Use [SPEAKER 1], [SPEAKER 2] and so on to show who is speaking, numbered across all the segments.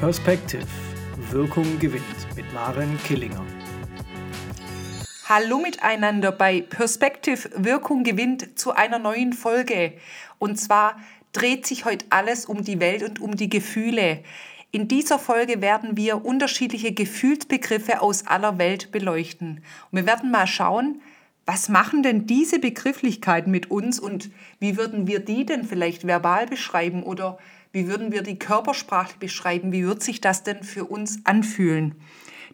[SPEAKER 1] Perspective. Wirkung gewinnt mit Maren Killinger.
[SPEAKER 2] Hallo miteinander bei Perspective Wirkung gewinnt zu einer neuen Folge. Und zwar dreht sich heute alles um die Welt und um die Gefühle. In dieser Folge werden wir unterschiedliche Gefühlsbegriffe aus aller Welt beleuchten. Und wir werden mal schauen, was machen denn diese Begrifflichkeiten mit uns und wie würden wir die denn vielleicht verbal beschreiben oder wie würden wir die Körpersprache beschreiben? Wie wird sich das denn für uns anfühlen?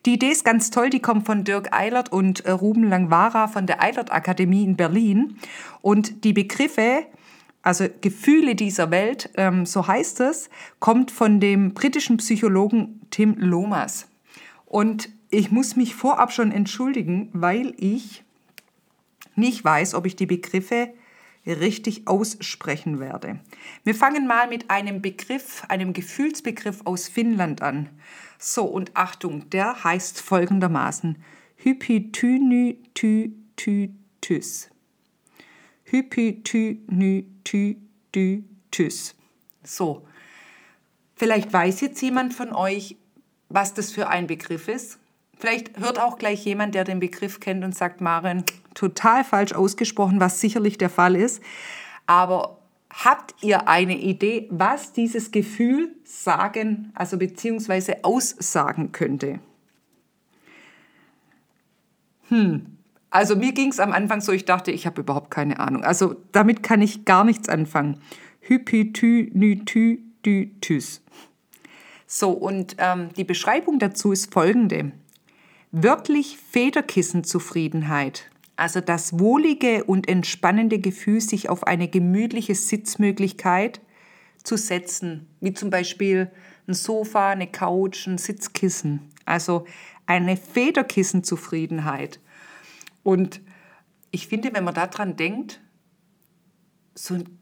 [SPEAKER 2] Die Idee ist ganz toll, die kommt von Dirk Eilert und äh, Ruben Langwara von der Eilert Akademie in Berlin. Und die Begriffe, also Gefühle dieser Welt, ähm, so heißt es, kommt von dem britischen Psychologen Tim Lomas. Und ich muss mich vorab schon entschuldigen, weil ich nicht weiß, ob ich die Begriffe richtig aussprechen werde. Wir fangen mal mit einem Begriff, einem Gefühlsbegriff aus Finnland an. So, und Achtung, der heißt folgendermaßen Hypityntytys. Hypityntytys. So, vielleicht weiß jetzt jemand von euch, was das für ein Begriff ist. Vielleicht hört auch gleich jemand, der den Begriff kennt und sagt, Maren, total falsch ausgesprochen, was sicherlich der Fall ist. Aber habt ihr eine Idee, was dieses Gefühl sagen, also beziehungsweise aussagen könnte? Hm. Also mir ging es am Anfang so, ich dachte, ich habe überhaupt keine Ahnung. Also damit kann ich gar nichts anfangen. Hypitynitydys. So, und ähm, die Beschreibung dazu ist folgende. Wörtlich Federkissenzufriedenheit also das wohlige und entspannende Gefühl, sich auf eine gemütliche Sitzmöglichkeit zu setzen, wie zum Beispiel ein Sofa, eine Couch, ein Sitzkissen. Also eine Federkissenzufriedenheit. Und ich finde, wenn man daran denkt, so ein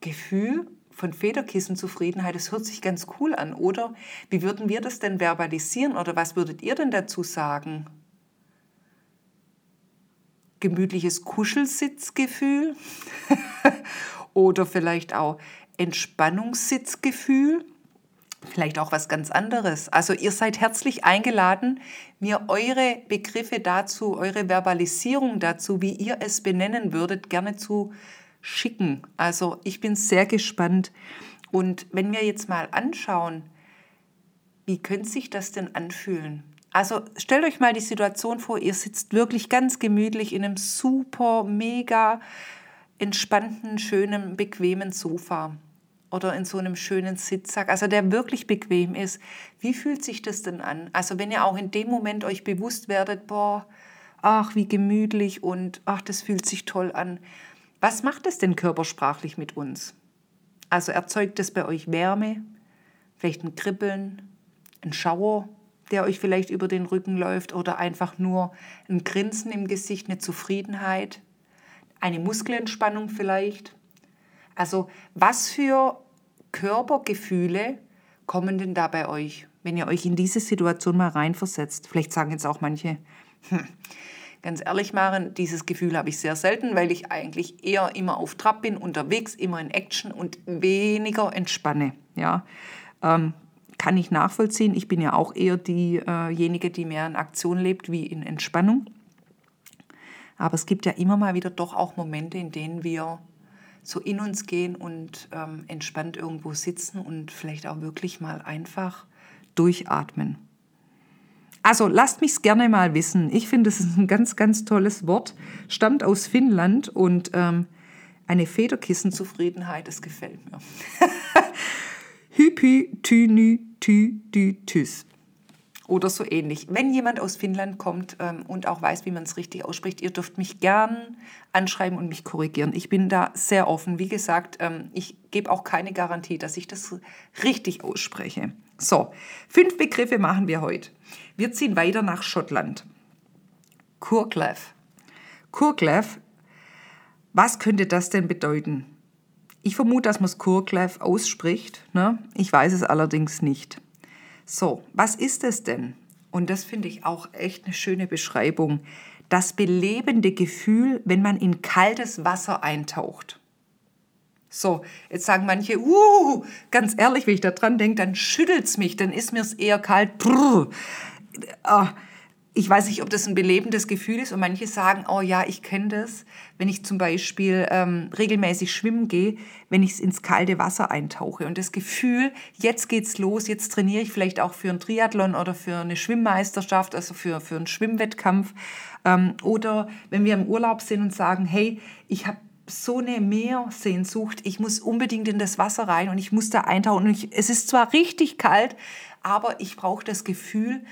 [SPEAKER 2] Gefühl von Federkissenzufriedenheit, das hört sich ganz cool an, oder? Wie würden wir das denn verbalisieren oder was würdet ihr denn dazu sagen? gemütliches Kuschelsitzgefühl oder vielleicht auch Entspannungssitzgefühl, vielleicht auch was ganz anderes. Also ihr seid herzlich eingeladen, mir eure Begriffe dazu, eure Verbalisierung dazu, wie ihr es benennen würdet, gerne zu schicken. Also ich bin sehr gespannt. Und wenn wir jetzt mal anschauen, wie könnte sich das denn anfühlen? Also stellt euch mal die Situation vor, ihr sitzt wirklich ganz gemütlich in einem super, mega entspannten, schönen, bequemen Sofa oder in so einem schönen Sitzsack, also der wirklich bequem ist. Wie fühlt sich das denn an? Also wenn ihr auch in dem Moment euch bewusst werdet, boah, ach, wie gemütlich und ach, das fühlt sich toll an. Was macht es denn körpersprachlich mit uns? Also erzeugt es bei euch Wärme, vielleicht ein Kribbeln, ein Schauer, der euch vielleicht über den Rücken läuft oder einfach nur ein Grinsen im Gesicht, eine Zufriedenheit, eine Muskelentspannung vielleicht. Also was für Körpergefühle kommen denn da bei euch, wenn ihr euch in diese Situation mal reinversetzt? Vielleicht sagen jetzt auch manche, hm, ganz ehrlich, Maren, dieses Gefühl habe ich sehr selten, weil ich eigentlich eher immer auf Trab bin, unterwegs, immer in Action und weniger entspanne. Ja, ähm, kann ich nachvollziehen. Ich bin ja auch eher diejenige, die mehr in Aktion lebt wie in Entspannung. Aber es gibt ja immer mal wieder doch auch Momente, in denen wir so in uns gehen und ähm, entspannt irgendwo sitzen und vielleicht auch wirklich mal einfach durchatmen. Also lasst mich es gerne mal wissen. Ich finde, es ist ein ganz, ganz tolles Wort, stammt aus Finnland und ähm, eine Federkissenzufriedenheit, das gefällt mir. Hypitynitydys oder so ähnlich. Wenn jemand aus Finnland kommt ähm, und auch weiß, wie man es richtig ausspricht, ihr dürft mich gern anschreiben und mich korrigieren. Ich bin da sehr offen. Wie gesagt, ähm, ich gebe auch keine Garantie, dass ich das richtig ausspreche. So, fünf Begriffe machen wir heute. Wir ziehen weiter nach Schottland. Kurklev. Kurklev, was könnte das denn bedeuten? Ich vermute, dass man es Kurklev ausspricht. Ne? Ich weiß es allerdings nicht. So, was ist es denn? Und das finde ich auch echt eine schöne Beschreibung. Das belebende Gefühl, wenn man in kaltes Wasser eintaucht. So, jetzt sagen manche, uh, ganz ehrlich, wenn ich da dran denke, dann schüttelt es mich, dann ist mir es eher kalt. Brrr. Ah, ich weiß nicht, ob das ein belebendes Gefühl ist und manche sagen, oh ja, ich kenne das, wenn ich zum Beispiel ähm, regelmäßig schwimmen gehe, wenn ich ins kalte Wasser eintauche und das Gefühl, jetzt geht's los, jetzt trainiere ich vielleicht auch für einen Triathlon oder für eine Schwimmmeisterschaft, also für, für einen Schwimmwettkampf ähm, oder wenn wir im Urlaub sind und sagen, hey, ich habe so eine Meersehnsucht, ich muss unbedingt in das Wasser rein und ich muss da eintauchen. Und ich, es ist zwar richtig kalt, aber ich brauche das Gefühl,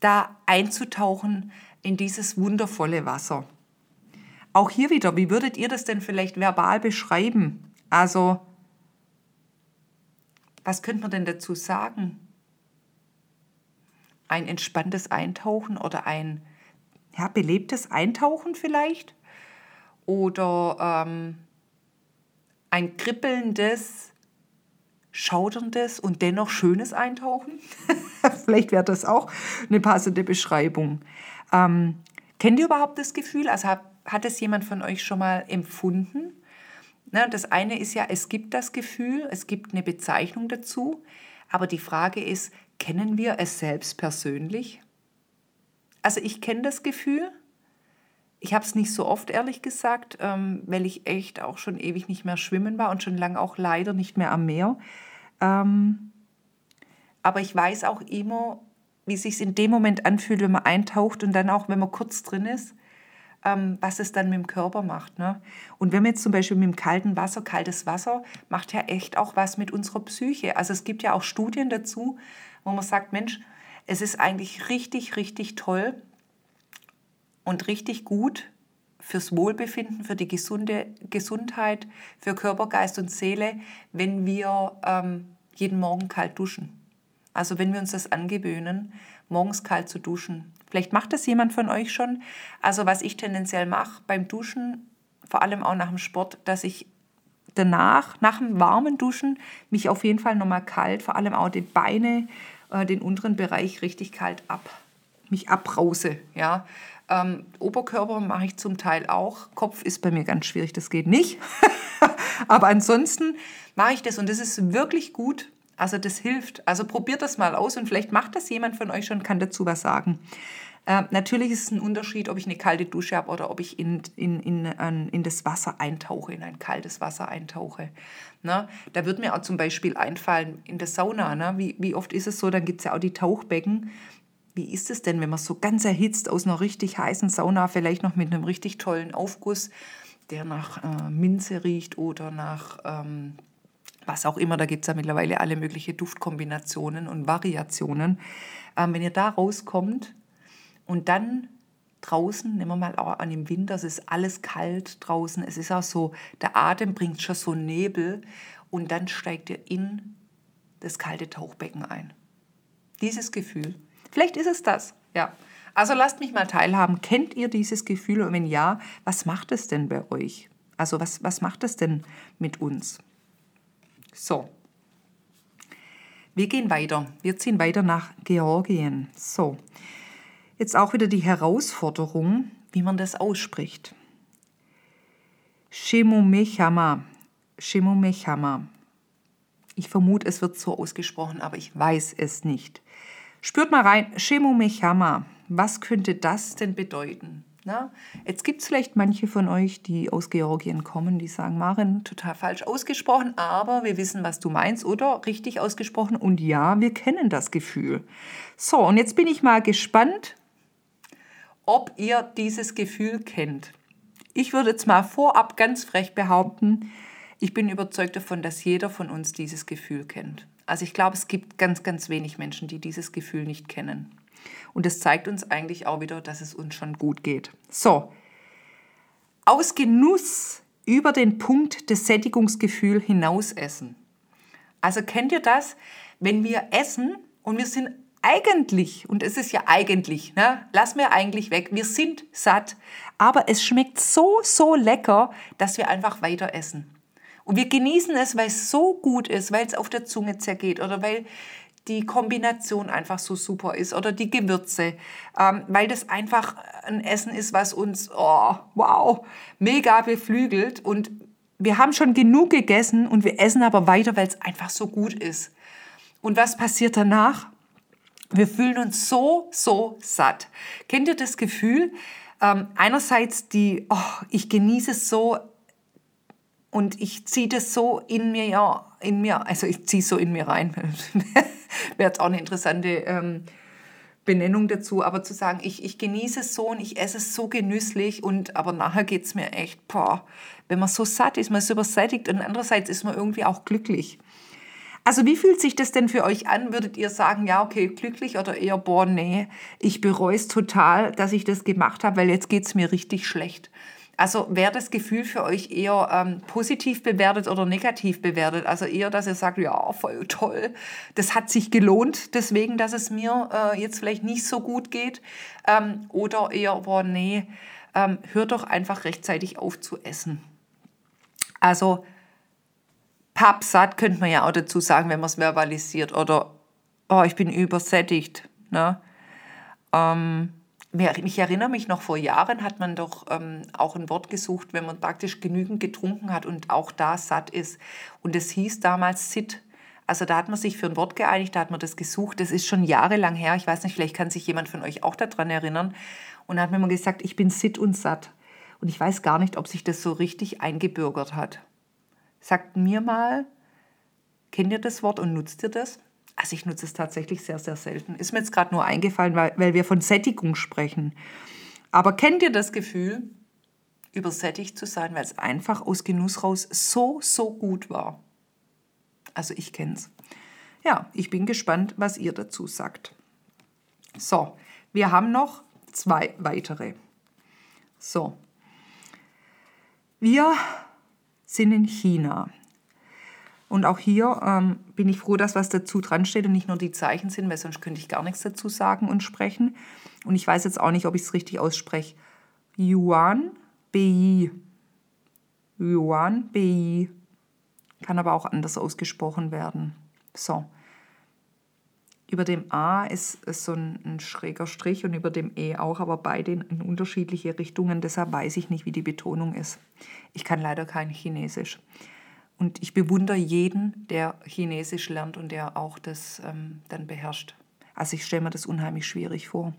[SPEAKER 2] da einzutauchen in dieses wundervolle Wasser. Auch hier wieder, wie würdet ihr das denn vielleicht verbal beschreiben? Also, was könnte man denn dazu sagen? Ein entspanntes Eintauchen oder ein ja, belebtes Eintauchen vielleicht? Oder ähm, ein kribbelndes, schauderndes und dennoch schönes Eintauchen? Vielleicht wäre das auch eine passende Beschreibung. Ähm, kennt ihr überhaupt das Gefühl? Also hat, hat es jemand von euch schon mal empfunden? Na, das eine ist ja, es gibt das Gefühl, es gibt eine Bezeichnung dazu, aber die Frage ist, kennen wir es selbst persönlich? Also ich kenne das Gefühl. Ich habe es nicht so oft, ehrlich gesagt, ähm, weil ich echt auch schon ewig nicht mehr schwimmen war und schon lange auch leider nicht mehr am Meer. Ähm, aber ich weiß auch immer, wie es sich in dem Moment anfühlt, wenn man eintaucht und dann auch, wenn man kurz drin ist, ähm, was es dann mit dem Körper macht. Ne? Und wenn man jetzt zum Beispiel mit dem kalten Wasser, kaltes Wasser macht ja echt auch was mit unserer Psyche. Also es gibt ja auch Studien dazu, wo man sagt, Mensch, es ist eigentlich richtig, richtig toll und richtig gut fürs Wohlbefinden, für die gesunde Gesundheit, für Körper, Geist und Seele, wenn wir ähm, jeden Morgen kalt duschen. Also wenn wir uns das angewöhnen, morgens kalt zu duschen. Vielleicht macht das jemand von euch schon. Also was ich tendenziell mache beim Duschen, vor allem auch nach dem Sport, dass ich danach, nach dem warmen Duschen, mich auf jeden Fall nochmal kalt, vor allem auch die Beine, äh, den unteren Bereich richtig kalt ab, mich abbrause. Ja. Ähm, Oberkörper mache ich zum Teil auch. Kopf ist bei mir ganz schwierig, das geht nicht. Aber ansonsten mache ich das und das ist wirklich gut also das hilft. Also probiert das mal aus und vielleicht macht das jemand von euch schon, kann dazu was sagen. Äh, natürlich ist es ein Unterschied, ob ich eine kalte Dusche habe oder ob ich in, in, in, in das Wasser eintauche, in ein kaltes Wasser eintauche. Ne? Da wird mir auch zum Beispiel einfallen, in der Sauna, ne? wie, wie oft ist es so, dann gibt es ja auch die Tauchbecken. Wie ist es denn, wenn man so ganz erhitzt aus einer richtig heißen Sauna, vielleicht noch mit einem richtig tollen Aufguss, der nach äh, Minze riecht oder nach... Ähm, was auch immer, da gibt es ja mittlerweile alle möglichen Duftkombinationen und Variationen. Ähm, wenn ihr da rauskommt und dann draußen, nehmen wir mal auch an dem Winter, es ist alles kalt draußen, es ist auch so, der Atem bringt schon so Nebel und dann steigt ihr in das kalte Tauchbecken ein. Dieses Gefühl. Vielleicht ist es das, ja. Also lasst mich mal teilhaben. Kennt ihr dieses Gefühl? Und wenn ja, was macht es denn bei euch? Also was, was macht es denn mit uns? So. Wir gehen weiter. Wir ziehen weiter nach Georgien. So. Jetzt auch wieder die Herausforderung, wie man das ausspricht. Shemomechama. Shemomechama. Ich vermute, es wird so ausgesprochen, aber ich weiß es nicht. Spürt mal rein, Shemomechama. Was könnte das denn bedeuten? Na, jetzt gibt es vielleicht manche von euch, die aus Georgien kommen, die sagen, Maren, total falsch ausgesprochen, aber wir wissen, was du meinst oder richtig ausgesprochen und ja, wir kennen das Gefühl. So, und jetzt bin ich mal gespannt, ob ihr dieses Gefühl kennt. Ich würde jetzt mal vorab ganz frech behaupten, ich bin überzeugt davon, dass jeder von uns dieses Gefühl kennt. Also ich glaube, es gibt ganz, ganz wenig Menschen, die dieses Gefühl nicht kennen. Und das zeigt uns eigentlich auch wieder, dass es uns schon gut geht. So, aus Genuss über den Punkt des Sättigungsgefühls hinaus essen. Also kennt ihr das, wenn wir essen und wir sind eigentlich, und es ist ja eigentlich, ne, lass mir eigentlich weg, wir sind satt, aber es schmeckt so, so lecker, dass wir einfach weiter essen. Und wir genießen es, weil es so gut ist, weil es auf der Zunge zergeht oder weil die Kombination einfach so super ist oder die Gewürze, ähm, weil das einfach ein Essen ist, was uns, oh, wow, mega beflügelt und wir haben schon genug gegessen und wir essen aber weiter, weil es einfach so gut ist. Und was passiert danach? Wir fühlen uns so, so satt. Kennt ihr das Gefühl? Ähm, einerseits die, oh, ich genieße es so und ich ziehe das so in mir, ja, in mir, also ich ziehe so in mir rein. Wäre jetzt auch eine interessante ähm, Benennung dazu, aber zu sagen, ich, ich genieße es so und ich esse es so genüsslich und aber nachher geht es mir echt, boah, wenn man so satt ist, man ist übersättigt und andererseits ist man irgendwie auch glücklich. Also wie fühlt sich das denn für euch an? Würdet ihr sagen, ja, okay, glücklich oder eher, boah, nee, ich bereue es total, dass ich das gemacht habe, weil jetzt geht es mir richtig schlecht. Also wäre das Gefühl für euch eher ähm, positiv bewertet oder negativ bewertet? Also eher, dass ihr sagt, ja, voll toll, das hat sich gelohnt, deswegen, dass es mir äh, jetzt vielleicht nicht so gut geht. Ähm, oder eher, boah, nee, ähm, hört doch einfach rechtzeitig auf zu essen. Also pappsatt könnte man ja auch dazu sagen, wenn man es verbalisiert. Oder, oh, ich bin übersättigt. Ne? Ähm, ich erinnere mich noch, vor Jahren hat man doch ähm, auch ein Wort gesucht, wenn man praktisch genügend getrunken hat und auch da satt ist. Und es hieß damals Sit. Also da hat man sich für ein Wort geeinigt, da hat man das gesucht. Das ist schon jahrelang her. Ich weiß nicht, vielleicht kann sich jemand von euch auch daran erinnern. Und da hat man immer gesagt, ich bin Sit und satt. Und ich weiß gar nicht, ob sich das so richtig eingebürgert hat. Sagt mir mal, kennt ihr das Wort und nutzt ihr das? Also ich nutze es tatsächlich sehr, sehr selten. Ist mir jetzt gerade nur eingefallen, weil, weil wir von Sättigung sprechen. Aber kennt ihr das Gefühl, übersättigt zu sein, weil es einfach aus Genuss raus so, so gut war? Also ich kenne es. Ja, ich bin gespannt, was ihr dazu sagt. So, wir haben noch zwei weitere. So, wir sind in China. Und auch hier ähm, bin ich froh, dass was dazu dran steht und nicht nur die Zeichen sind, weil sonst könnte ich gar nichts dazu sagen und sprechen. Und ich weiß jetzt auch nicht, ob ich es richtig ausspreche. Yuan Bei. Yuan Bei. Kann aber auch anders ausgesprochen werden. So. Über dem A ist, ist so ein, ein, schräger Strich und über dem E auch, aber beide in, in unterschiedliche Richtungen. Deshalb weiß ich nicht, wie die Betonung ist. Ich kann leider kein Chinesisch. Und ich bewundere jeden, der Chinesisch lernt und der auch das ähm, dann beherrscht. Also ich stelle mir das unheimlich schwierig vor.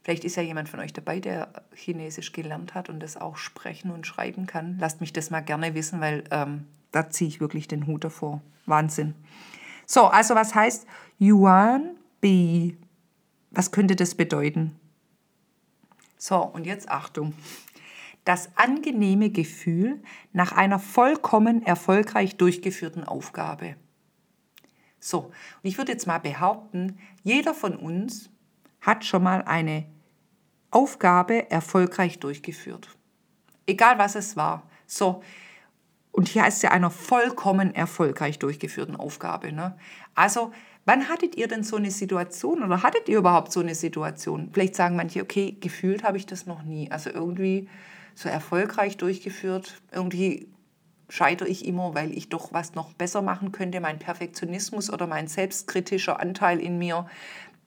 [SPEAKER 2] Vielleicht ist ja jemand von euch dabei, der Chinesisch gelernt hat und das auch sprechen und schreiben kann. Lasst mich das mal gerne wissen, weil ähm, da ziehe ich wirklich den Hut davor. Wahnsinn. So, also was heißt Yuan Bi? Was könnte das bedeuten? So, und jetzt Achtung. Das angenehme Gefühl nach einer vollkommen erfolgreich durchgeführten Aufgabe. So, und ich würde jetzt mal behaupten, jeder von uns hat schon mal eine Aufgabe erfolgreich durchgeführt. Egal was es war. So, und hier es ja einer vollkommen erfolgreich durchgeführten Aufgabe. Ne? Also, wann hattet ihr denn so eine Situation oder hattet ihr überhaupt so eine Situation? Vielleicht sagen manche, okay, gefühlt habe ich das noch nie. Also irgendwie so erfolgreich durchgeführt. Irgendwie scheitere ich immer, weil ich doch was noch besser machen könnte. Mein Perfektionismus oder mein selbstkritischer Anteil in mir,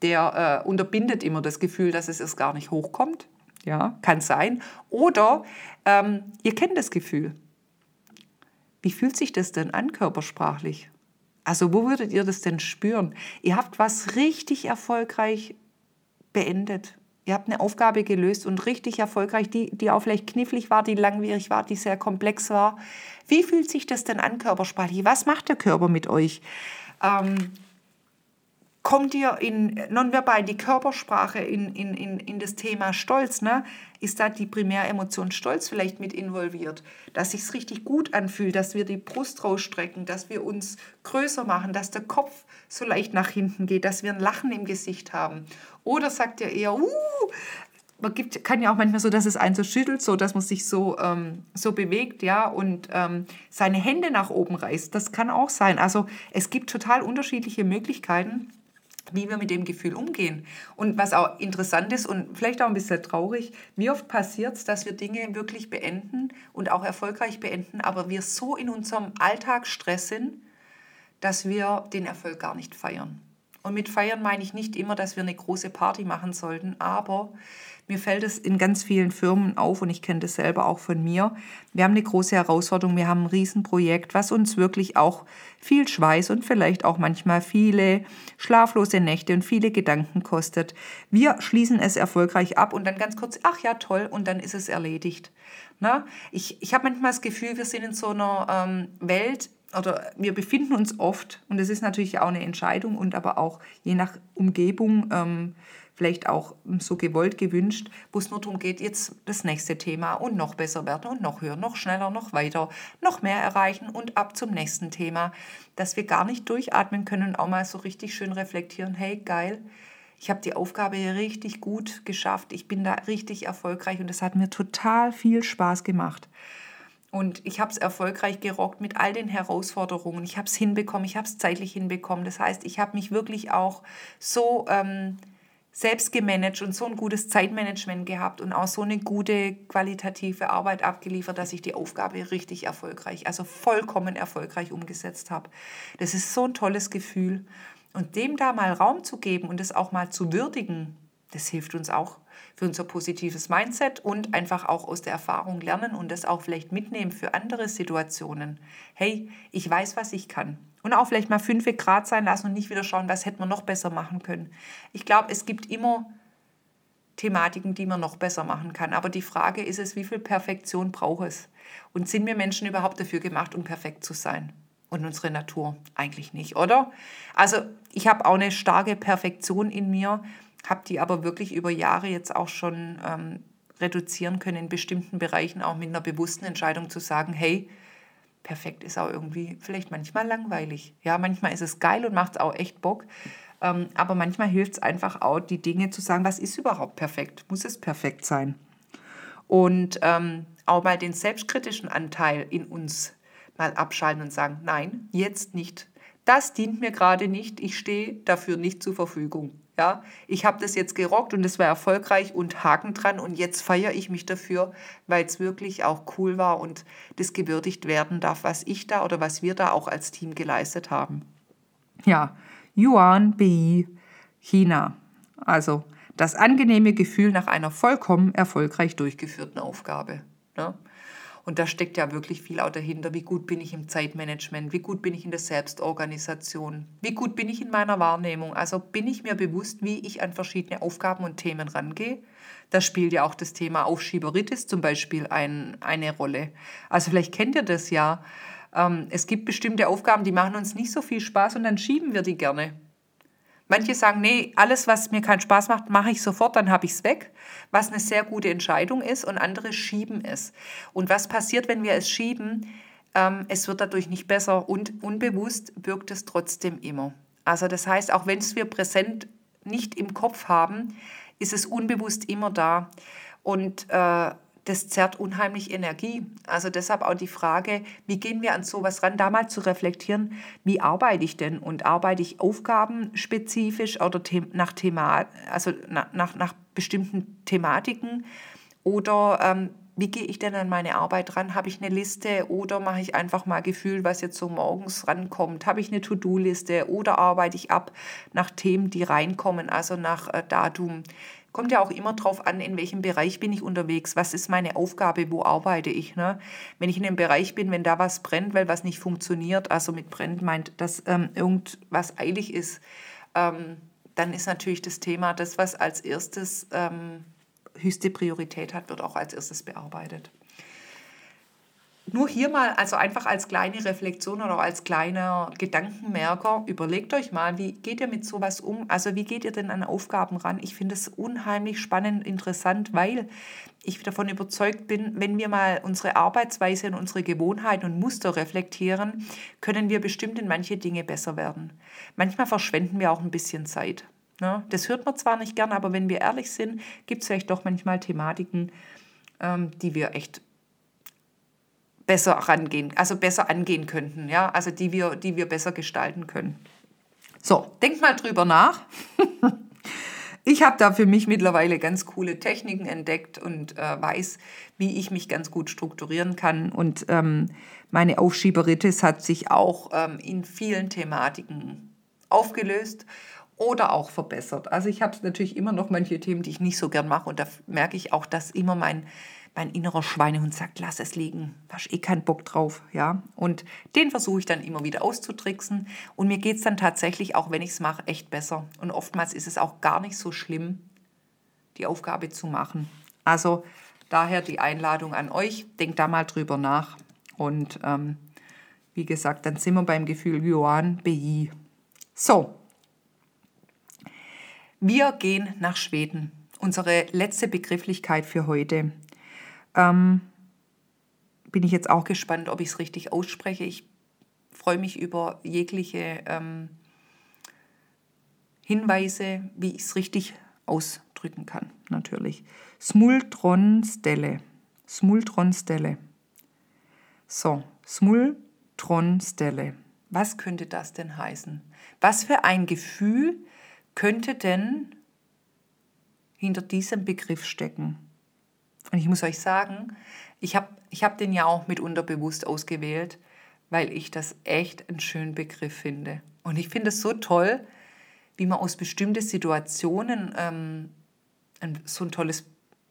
[SPEAKER 2] der äh, unterbindet immer das Gefühl, dass es erst gar nicht hochkommt. Ja, kann sein. Oder ähm, ihr kennt das Gefühl. Wie fühlt sich das denn an körpersprachlich? Also wo würdet ihr das denn spüren? Ihr habt was richtig erfolgreich beendet. Ihr habt eine Aufgabe gelöst und richtig erfolgreich, die, die auch vielleicht knifflig war, die langwierig war, die sehr komplex war. Wie fühlt sich das denn an körpersprachlich? Was macht der Körper mit euch? Ähm, kommt ihr in nonverbal die Körpersprache in, in, in, in das Thema Stolz, ne? ist da die Primäremotion Stolz vielleicht mit involviert, dass sich richtig gut anfühlt, dass wir die Brust rausstrecken, dass wir uns größer machen, dass der Kopf so leicht nach hinten geht, dass wir ein Lachen im Gesicht haben. Oder sagt ihr eher, uh, man gibt, kann ja auch manchmal so, dass es einen so schüttelt, so dass man sich so, ähm, so bewegt, ja, und ähm, seine Hände nach oben reißt. Das kann auch sein. Also es gibt total unterschiedliche Möglichkeiten wie wir mit dem Gefühl umgehen. Und was auch interessant ist und vielleicht auch ein bisschen traurig, wie oft passiert es, dass wir Dinge wirklich beenden und auch erfolgreich beenden, aber wir so in unserem Alltagsstress sind, dass wir den Erfolg gar nicht feiern. Und mit feiern meine ich nicht immer, dass wir eine große Party machen sollten, aber mir fällt es in ganz vielen Firmen auf und ich kenne das selber auch von mir. Wir haben eine große Herausforderung, wir haben ein Riesenprojekt, was uns wirklich auch viel Schweiß und vielleicht auch manchmal viele schlaflose Nächte und viele Gedanken kostet. Wir schließen es erfolgreich ab und dann ganz kurz, ach ja, toll, und dann ist es erledigt. Na, ich ich habe manchmal das Gefühl, wir sind in so einer ähm, Welt, oder wir befinden uns oft, und das ist natürlich auch eine Entscheidung und aber auch je nach Umgebung ähm, vielleicht auch so gewollt, gewünscht, wo es nur darum geht, jetzt das nächste Thema und noch besser werden und noch höher, noch schneller, noch weiter, noch mehr erreichen und ab zum nächsten Thema, dass wir gar nicht durchatmen können und auch mal so richtig schön reflektieren, hey, geil, ich habe die Aufgabe richtig gut geschafft, ich bin da richtig erfolgreich und es hat mir total viel Spaß gemacht. Und ich habe es erfolgreich gerockt mit all den Herausforderungen. Ich habe es hinbekommen, ich habe es zeitlich hinbekommen. Das heißt, ich habe mich wirklich auch so ähm, selbst gemanagt und so ein gutes Zeitmanagement gehabt und auch so eine gute qualitative Arbeit abgeliefert, dass ich die Aufgabe richtig erfolgreich, also vollkommen erfolgreich umgesetzt habe. Das ist so ein tolles Gefühl. Und dem da mal Raum zu geben und es auch mal zu würdigen, das hilft uns auch für unser positives Mindset und einfach auch aus der Erfahrung lernen und das auch vielleicht mitnehmen für andere Situationen. Hey, ich weiß, was ich kann. Und auch vielleicht mal fünf Grad sein lassen und nicht wieder schauen, was hätten wir noch besser machen können. Ich glaube, es gibt immer Thematiken, die man noch besser machen kann. Aber die Frage ist es, wie viel Perfektion braucht es? Und sind wir Menschen überhaupt dafür gemacht, um perfekt zu sein? Und unsere Natur eigentlich nicht, oder? Also ich habe auch eine starke Perfektion in mir, habe die aber wirklich über Jahre jetzt auch schon ähm, reduzieren können in bestimmten Bereichen, auch mit einer bewussten Entscheidung zu sagen, hey, perfekt ist auch irgendwie vielleicht manchmal langweilig. Ja, manchmal ist es geil und macht auch echt Bock. Ähm, aber manchmal hilft es einfach auch, die Dinge zu sagen, was ist überhaupt perfekt? Muss es perfekt sein? Und ähm, auch mal den selbstkritischen Anteil in uns mal abschalten und sagen, nein, jetzt nicht. Das dient mir gerade nicht. Ich stehe dafür nicht zur Verfügung. Ja, ich habe das jetzt gerockt und es war erfolgreich und Haken dran und jetzt feiere ich mich dafür, weil es wirklich auch cool war und das gewürdigt werden darf, was ich da oder was wir da auch als Team geleistet haben. Ja, Yuan Bei China. Also das angenehme Gefühl nach einer vollkommen erfolgreich durchgeführten Aufgabe. Ne? Und da steckt ja wirklich viel auch dahinter. Wie gut bin ich im Zeitmanagement? Wie gut bin ich in der Selbstorganisation? Wie gut bin ich in meiner Wahrnehmung? Also bin ich mir bewusst, wie ich an verschiedene Aufgaben und Themen rangehe? Da spielt ja auch das Thema Aufschieberitis zum Beispiel ein, eine Rolle. Also vielleicht kennt ihr das ja. Ähm, es gibt bestimmte Aufgaben, die machen uns nicht so viel Spaß und dann schieben wir die gerne. Manche sagen, nee, alles, was mir keinen Spaß macht, mache ich sofort, dann habe ich es weg, was eine sehr gute Entscheidung ist und andere schieben es. Und was passiert, wenn wir es schieben? Ähm, es wird dadurch nicht besser und unbewusst wirkt es trotzdem immer. Also das heißt, auch wenn es wir präsent nicht im Kopf haben, ist es unbewusst immer da. Und äh, das zerrt unheimlich Energie. Also deshalb auch die Frage, wie gehen wir an sowas ran, da mal zu reflektieren, wie arbeite ich denn und arbeite ich aufgabenspezifisch oder nach Thema, also nach, nach, bestimmten Thematiken oder ähm, wie gehe ich denn an meine Arbeit ran? Habe ich eine Liste oder mache ich einfach mal Gefühl, was jetzt so morgens rankommt? Habe ich eine To-Do-Liste oder arbeite ich ab nach Themen, die reinkommen, also nach äh, Datum? Kommt ja auch immer darauf an, in welchem Bereich bin ich unterwegs, was ist meine Aufgabe, wo arbeite ich. Ne? Wenn ich in einem Bereich bin, wenn da was brennt, weil was nicht funktioniert, also mit brennt meint, dass ähm, irgendwas eilig ist, ähm, dann ist natürlich das Thema, das, was als erstes ähm, höchste Priorität hat, wird auch als erstes bearbeitet nur hier mal, also einfach als kleine Reflexion oder als kleiner Gedankenmerker, überlegt euch mal, wie geht ihr mit sowas um? Also wie geht ihr denn an Aufgaben ran? Ich finde es unheimlich spannend, interessant, weil ich davon überzeugt bin, wenn wir mal unsere Arbeitsweise und unsere Gewohnheiten und Muster reflektieren, können wir bestimmt in manche Dinge besser werden. Manchmal verschwenden wir auch ein bisschen Zeit. Ne? Das hört man zwar nicht gern, aber wenn wir ehrlich sind, gibt es vielleicht doch manchmal Thematiken, ähm, die wir echt besser rangehen, also besser angehen könnten, ja, also die wir, die wir besser gestalten können. So, denkt mal drüber nach. ich habe da für mich mittlerweile ganz coole Techniken entdeckt und äh, weiß, wie ich mich ganz gut strukturieren kann. Und ähm, meine Aufschieberitis hat sich auch ähm, in vielen Thematiken aufgelöst. oder auch verbessert. Also ich habe natürlich immer noch manche Themen, die ich nicht so gern mache und da merke ich auch, dass immer mein, mein innerer Schweinehund sagt, lass es liegen, da hast eh keinen Bock drauf. Ja? Und den versuche ich dann immer wieder auszutricksen und mir geht es dann tatsächlich, auch wenn ich es mache, echt besser. Und oftmals ist es auch gar nicht so schlimm, die Aufgabe zu machen. Also daher die Einladung an euch, denkt da mal drüber nach und ähm, wie gesagt, dann sind wir beim Gefühl Yuan Bei. So, wir gehen nach Schweden. Unsere letzte Begrifflichkeit für heute. Ähm, bin ich jetzt auch gespannt, ob ich es richtig ausspreche. Ich freue mich über jegliche ähm, Hinweise, wie ich es richtig ausdrücken kann, natürlich. Smultronstelle. Smultronstelle. So, Smultronstelle. Was könnte das denn heißen? Was für ein Gefühl könnte denn hinter diesem Begriff stecken? Und ich muss euch sagen, ich habe ich hab den ja auch mitunter bewusst ausgewählt, weil ich das echt einen schönen Begriff finde. Und ich finde es so toll, wie man aus bestimmten Situationen ähm, ein, so ein tolles,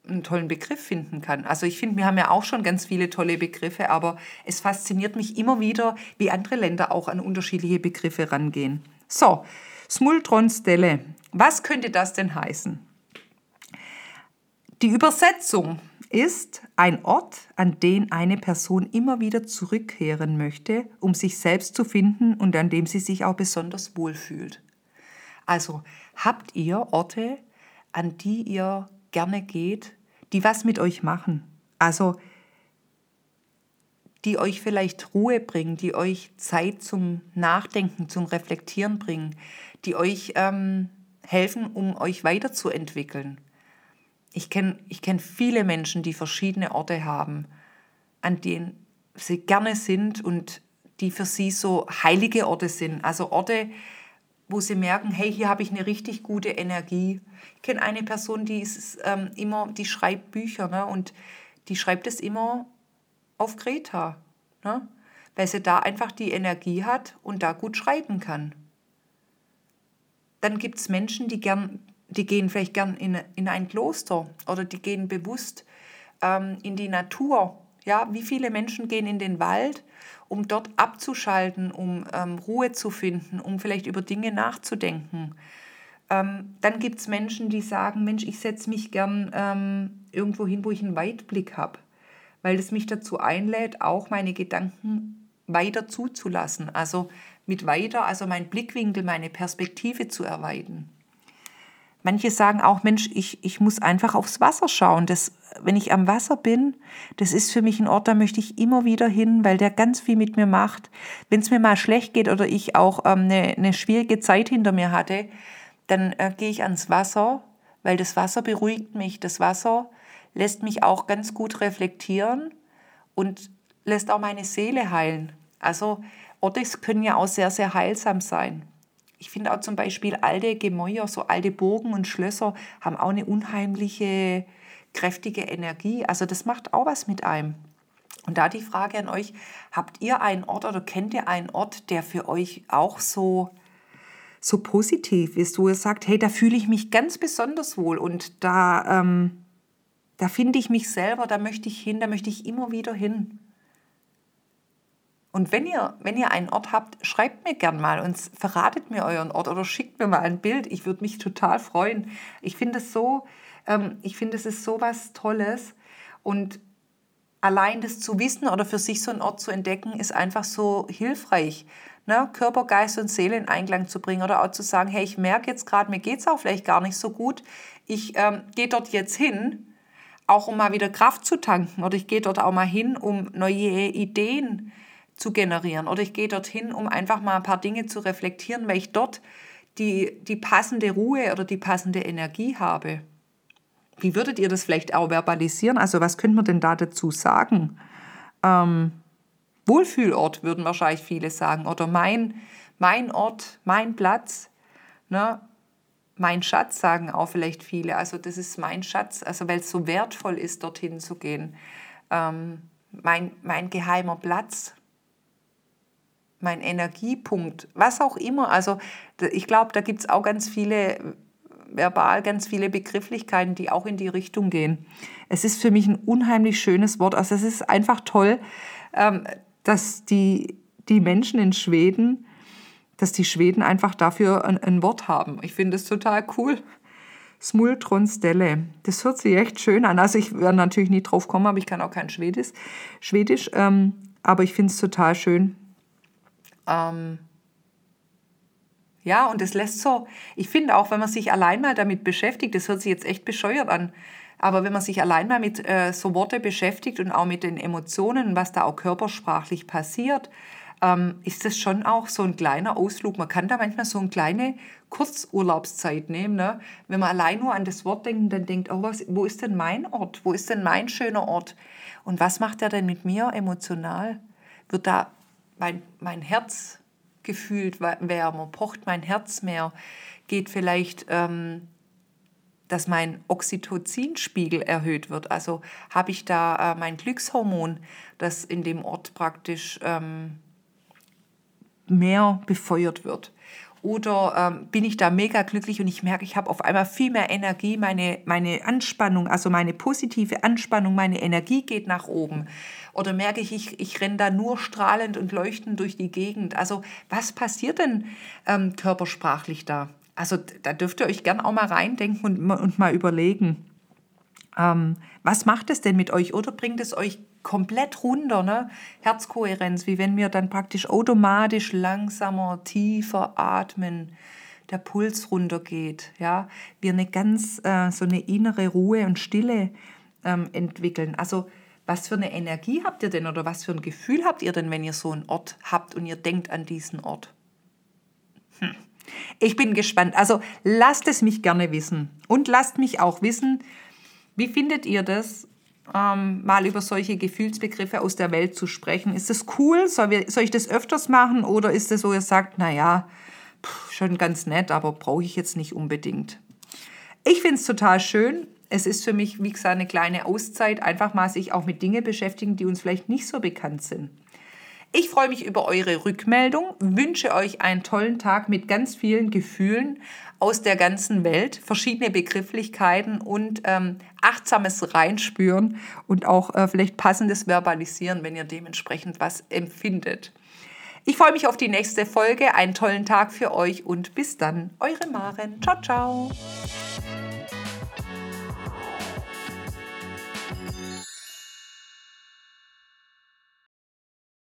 [SPEAKER 2] einen tollen Begriff finden kann. Also ich finde, wir haben ja auch schon ganz viele tolle Begriffe, aber es fasziniert mich immer wieder, wie andere Länder auch an unterschiedliche Begriffe rangehen. So, Smultronstelle. Was könnte das denn heißen? Die Übersetzung ist ein Ort, an den eine Person immer wieder zurückkehren möchte, um sich selbst zu finden und an dem sie sich auch besonders wohl fühlt. Also habt ihr Orte, an die ihr gerne geht, die was mit euch machen? Also die euch vielleicht Ruhe bringen, die euch Zeit zum Nachdenken, zum Reflektieren bringen, die euch ähm, helfen, um euch weiterzuentwickeln. Ich kenne ich kenn viele Menschen, die verschiedene Orte haben, an denen sie gerne sind und die für sie so heilige Orte sind. Also Orte, wo sie merken, hey, hier habe ich eine richtig gute Energie. Ich kenne eine Person, die ist ähm, immer, die schreibt Bücher ne? und die schreibt es immer auf Kreta, ne? weil sie da einfach die Energie hat und da gut schreiben kann dann gibt es Menschen, die gern, die gehen vielleicht gern in, in ein Kloster oder die gehen bewusst ähm, in die Natur. Ja, wie viele Menschen gehen in den Wald, um dort abzuschalten, um ähm, Ruhe zu finden, um vielleicht über Dinge nachzudenken. Ähm, dann gibt es Menschen, die sagen, Mensch, ich setze mich gern ähm, irgendwo hin, wo ich einen Weitblick habe, weil es mich dazu einlädt, auch meine Gedanken weiter zuzulassen. Also mit weiter, also mein Blickwinkel, meine Perspektive zu erweitern. Manche sagen auch, Mensch, ich, ich muss einfach aufs Wasser schauen. Das, wenn ich am Wasser bin, das ist für mich ein Ort, da möchte ich immer wieder hin, weil der ganz viel mit mir macht. Wenn es mir mal schlecht geht oder ich auch ähm, eine, eine schwierige Zeit hinter mir hatte, dann äh, gehe ich ans Wasser, weil das Wasser beruhigt mich. Das Wasser lässt mich auch ganz gut reflektieren und lässt auch meine Seele heilen. Also Orte können ja auch sehr, sehr heilsam sein. Ich finde auch zum Beispiel alte Gemäuer, so alte Burgen und Schlösser haben auch eine unheimliche, kräftige Energie. Also das macht auch was mit einem. Und da die Frage an euch, habt ihr einen Ort oder kennt ihr einen Ort, der für euch auch so, so positiv ist, wo ihr sagt, hey, da fühle ich mich ganz besonders wohl und da, ähm, da finde ich mich selber, da möchte ich hin, da möchte ich immer wieder hin. Und wenn ihr, wenn ihr einen Ort habt, schreibt mir gern mal und verratet mir euren Ort oder schickt mir mal ein Bild. Ich würde mich total freuen. Ich finde es so, ähm, ich finde es ist so was Tolles und allein das zu wissen oder für sich so einen Ort zu entdecken, ist einfach so hilfreich. Ne? Körper, Geist und Seele in Einklang zu bringen oder auch zu sagen, hey, ich merke jetzt gerade, mir geht es auch vielleicht gar nicht so gut. Ich ähm, gehe dort jetzt hin, auch um mal wieder Kraft zu tanken oder ich gehe dort auch mal hin, um neue Ideen zu zu generieren. Oder ich gehe dorthin, um einfach mal ein paar Dinge zu reflektieren, weil ich dort die, die passende Ruhe oder die passende Energie habe. Wie würdet ihr das vielleicht auch verbalisieren? Also was könnte man denn da dazu sagen? Ähm, Wohlfühlort würden wahrscheinlich viele sagen. Oder mein, mein Ort, mein Platz. Ne? Mein Schatz sagen auch vielleicht viele. Also das ist mein Schatz, also weil es so wertvoll ist, dorthin zu gehen. Ähm, mein, mein geheimer Platz, mein Energiepunkt, was auch immer. Also ich glaube, da gibt es auch ganz viele, verbal ganz viele Begrifflichkeiten, die auch in die Richtung gehen. Es ist für mich ein unheimlich schönes Wort. Also es ist einfach toll, ähm, dass die, die Menschen in Schweden, dass die Schweden einfach dafür ein, ein Wort haben. Ich finde es total cool. Smultronstelle. Das hört sich echt schön an. Also ich werde natürlich nie drauf kommen, aber ich kann auch kein Schwedisch. Schwedisch ähm, aber ich finde es total schön. Ähm ja, und es lässt so, ich finde auch, wenn man sich allein mal damit beschäftigt, das hört sich jetzt echt bescheuert an, aber wenn man sich allein mal mit äh, so Worte beschäftigt und auch mit den Emotionen, was da auch körpersprachlich passiert, ähm, ist das schon auch so ein kleiner Ausflug. Man kann da manchmal so eine kleine Kurzurlaubszeit nehmen. Ne? Wenn man allein nur an das Wort denkt dann denkt, oh, was, wo ist denn mein Ort? Wo ist denn mein schöner Ort? Und was macht er denn mit mir emotional? Wird da mein, mein Herz gefühlt wärmer? Pocht mein Herz mehr? Geht vielleicht... Ähm, dass mein Oxytocinspiegel erhöht wird. Also habe ich da äh, mein Glückshormon, das in dem Ort praktisch ähm, mehr befeuert wird? Oder ähm, bin ich da mega glücklich und ich merke, ich habe auf einmal viel mehr Energie, meine, meine Anspannung, also meine positive Anspannung, meine Energie geht nach oben. Oder merke ich, ich, ich renne da nur strahlend und leuchtend durch die Gegend. Also was passiert denn ähm, körpersprachlich da? Also da dürft ihr euch gern auch mal reindenken und, und mal überlegen. Ähm, was macht es denn mit euch? Oder bringt es euch komplett runter, ne? Herzkohärenz, wie wenn wir dann praktisch automatisch langsamer, tiefer atmen, der Puls runtergeht, ja, wir eine ganz äh, so eine innere Ruhe und Stille ähm, entwickeln. Also was für eine Energie habt ihr denn oder was für ein Gefühl habt ihr denn, wenn ihr so einen Ort habt und ihr denkt an diesen Ort? Hm. Ich bin gespannt. Also lasst es mich gerne wissen und lasst mich auch wissen, wie findet ihr das, ähm, mal über solche Gefühlsbegriffe aus der Welt zu sprechen? Ist das cool? Soll, wir, soll ich das öfters machen? Oder ist das so, ihr sagt, naja, schon ganz nett, aber brauche ich jetzt nicht unbedingt? Ich finde es total schön. Es ist für mich, wie gesagt, eine kleine Auszeit, einfach mal sich auch mit Dingen beschäftigen, die uns vielleicht nicht so bekannt sind. Ich freue mich über eure Rückmeldung, wünsche euch einen tollen Tag mit ganz vielen Gefühlen aus der ganzen Welt, verschiedene Begrifflichkeiten und ähm, achtsames Reinspüren und auch äh, vielleicht passendes Verbalisieren, wenn ihr dementsprechend was empfindet. Ich freue mich auf die nächste Folge, einen tollen Tag für euch und bis dann, eure Maren. Ciao, ciao.